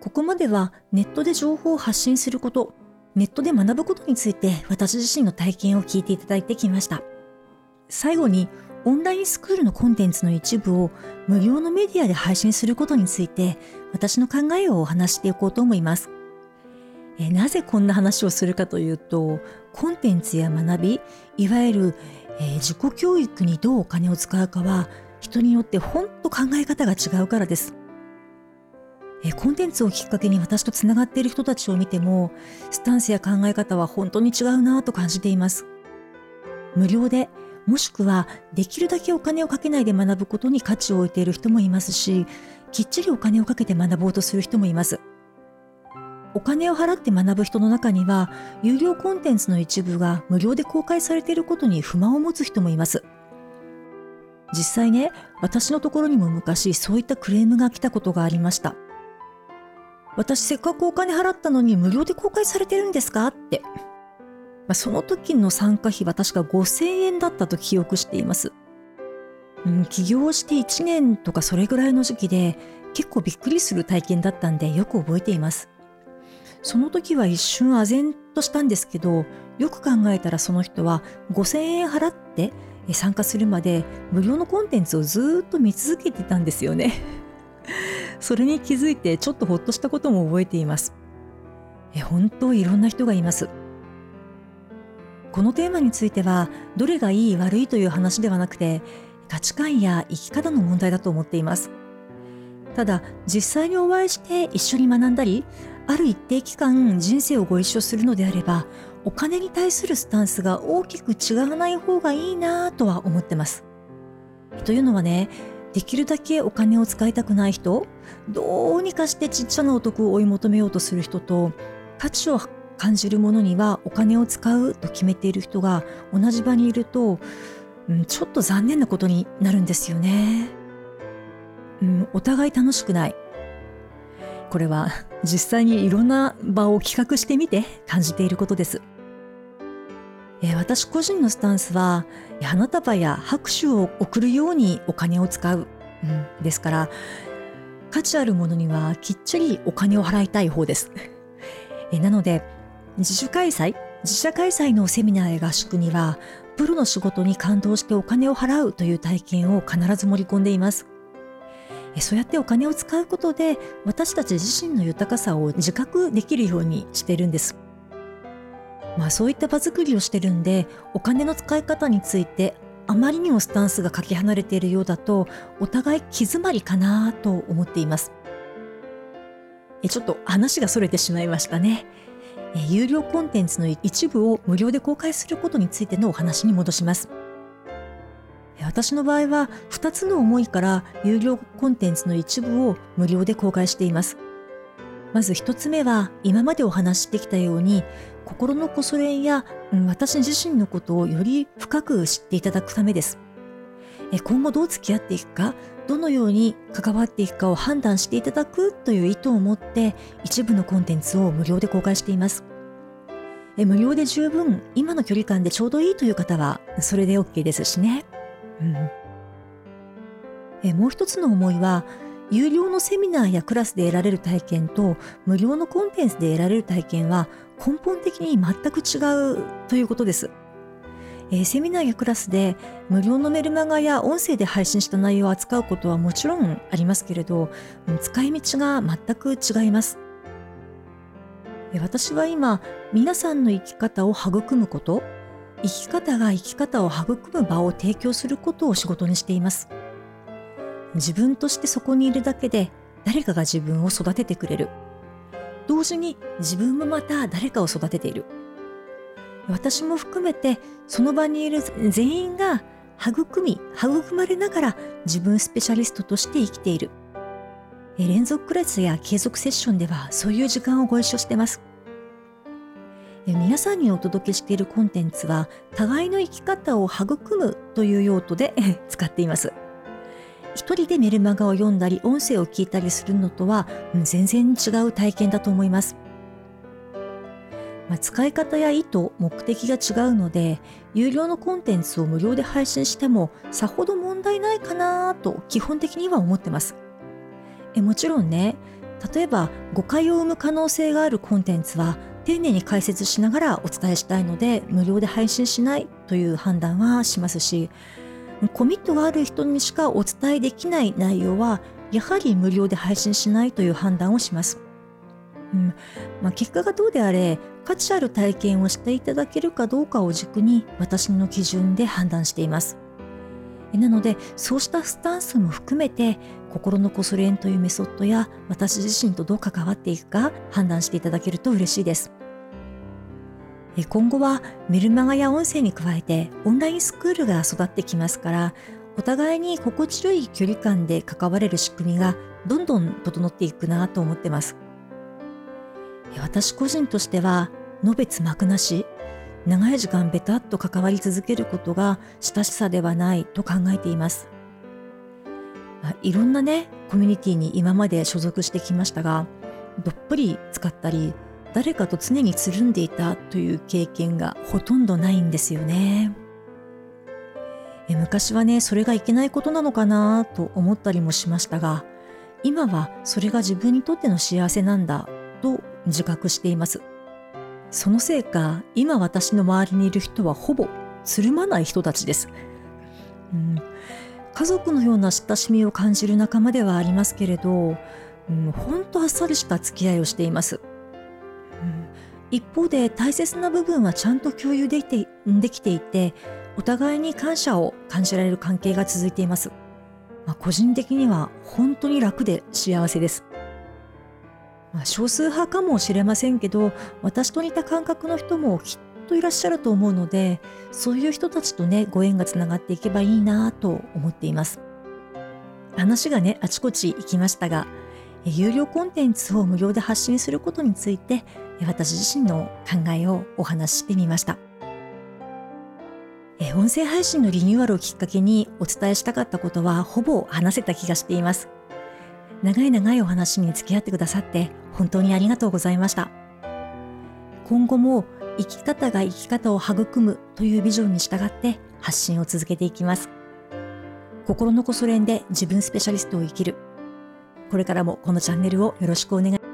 ここまではネットで情報を発信すること、ネットで学ぶことについて私自身の体験を聞いていただいてきました。最後にオンラインスクールのコンテンツの一部を無料のメディアで配信することについて私の考えをお話していこうと思います。えなぜこんな話をするかというと、コンテンツや学び、いわゆる、えー、自己教育にどうお金を使うかは人によってほんと考え方が違うからです。えコンテンツをきっかけに私とつながっている人たちを見ても、スタンスや考え方は本当に違うなぁと感じています。無料でもしくはできるだけお金をかけないで学ぶことに価値を置いている人もいますし、きっちりお金をかけて学ぼうとする人もいます。お金を払って学ぶ人の中には、有料コンテンツの一部が無料で公開されていることに不満を持つ人もいます。実際ね、私のところにも昔そういったクレームが来たことがありました。私せっかくお金払ったのに無料で公開されてるんですか？って。まあ、その時の参加費は確か5000円だったと記憶しています。うん、起業して1年とかそれぐらいの時期で結構びっくりする体験だったんでよく覚えています。その時は一瞬唖然としたんですけど、よく考えたらその人は5000円払って参加するまで無料のコンテンツをずっと見続けてたんですよね。それに気づいてちょっとほっとしたことも覚えています。え本当いろんな人がいます。このテーマについてはどれがいい悪いという話ではなくて価値観や生き方の問題だと思っていますただ実際にお会いして一緒に学んだりある一定期間人生をご一緒するのであればお金に対するスタンスが大きく違わない方がいいなとは思ってますというのはねできるだけお金を使いたくない人どうにかしてちっちゃなお得を追い求めようとする人と価値を感じるものにはお金を使うと決めている人が同じ場にいると、うん、ちょっと残念なことになるんですよね。うん、お互い楽しくない。これは実際にいろんな場を企画してみて感じていることです。え私個人のスタンスは花束や拍手を送るようにお金を使う、うん、ですから価値あるものにはきっちりお金を払いたい方です。えなので自主開催自社開催のセミナーや合宿にはプロの仕事に感動してお金を払うという体験を必ず盛り込んでいますそうやってお金を使うことで私たち自身の豊かさを自覚できるようにしているんですまあそういった場作りをしてるんでお金の使い方についてあまりにもスタンスがかけ離れているようだとお互い気詰まりかなと思っていますえちょっと話がそれてしまいましたねえ有料コンテンツの一部を無料で公開することについてのお話に戻します。私の場合は2つの思いから有料コンテンツの一部を無料で公開しています。まず1つ目は今までお話してきたように心のこそれや、うん私自身のことをより深く知っていただくためです。今後どう付き合っていくか、どのように関わっていくかを判断していただくという意図を持って一部のコンテンツを無料で公開しています。無料で十分今の距離感でちょうどいいという方はそれで OK ですしね。うん、もう一つの思いは有料のセミナーやクラスで得られる体験と無料のコンテンツで得られる体験は根本的に全く違うということです。えー、セミナーやクラスで無料のメルマガや音声で配信した内容を扱うことはもちろんありますけれど、使い道が全く違います。私は今、皆さんの生き方を育むこと、生き方が生き方を育む場を提供することを仕事にしています。自分としてそこにいるだけで誰かが自分を育ててくれる。同時に自分もまた誰かを育てている。私も含めてその場にいる全員が育み、育まれながら自分スペシャリストとして生きている。連続クラスや継続セッションではそういう時間をご一緒してます。皆さんにお届けしているコンテンツは互いの生き方を育むという用途で使っています。一人でメルマガを読んだり音声を聞いたりするのとは全然違う体験だと思います。まあ、使い方や意図、目的が違うので、有料のコンテンツを無料で配信してもさほど問題ないかなと基本的には思ってます。えもちろんね、例えば誤解を生む可能性があるコンテンツは丁寧に解説しながらお伝えしたいので無料で配信しないという判断はしますしコミットがある人にしかお伝えできない内容はやはり無料で配信しないという判断をします。うんまあ、結果がどうであれ価値ある体験をしていただけるかどうかを軸に私の基準で判断しています。なのでそうしたスタンスも含めて心のこそ練というメソッドや私自身とどう関わっていくか判断していただけると嬉しいです。今後はメルマガや音声に加えてオンラインスクールが育ってきますからお互いに心地よい距離感で関われる仕組みがどんどん整っていくなと思ってます。私個人としては、のべつ幕なし、長い時間ベタっと関わり続けることが親しさではないと考えています。いろんなね、コミュニティに今まで所属してきましたが、どっぷり使ったり、誰かと常につるんでいたという経験がほとんどないんですよね。昔はね、それがいけないことなのかなと思ったりもしましたが、今はそれが自分にとっての幸せなんだと自覚しています。そのせいか、今私の周りにいる人はほぼつるまない人たちです。うん、家族のような親しみを感じる仲間ではありますけれど、うん、ほんとあっさりした付き合いをしています。一方で大切な部分はちゃんと共有できてできていて、お互いに感謝を感じられる関係が続いています。まあ、個人的には本当に楽で幸せです。まあ、少数派かもしれませんけど私と似た感覚の人もきっといらっしゃると思うのでそういう人たちとねご縁がつながっていけばいいなと思っています話がねあちこち行きましたが有料コンテンツを無料で発信することについて私自身の考えをお話ししてみました音声配信のリニューアルをきっかけにお伝えしたかったことはほぼ話せた気がしています長い長いお話に付き合ってくださって本当にありがとうございました。今後も生き方が生き方を育むというビジョンに従って発信を続けていきます。心のこそ練で自分スペシャリストを生きる。これからもこのチャンネルをよろしくお願い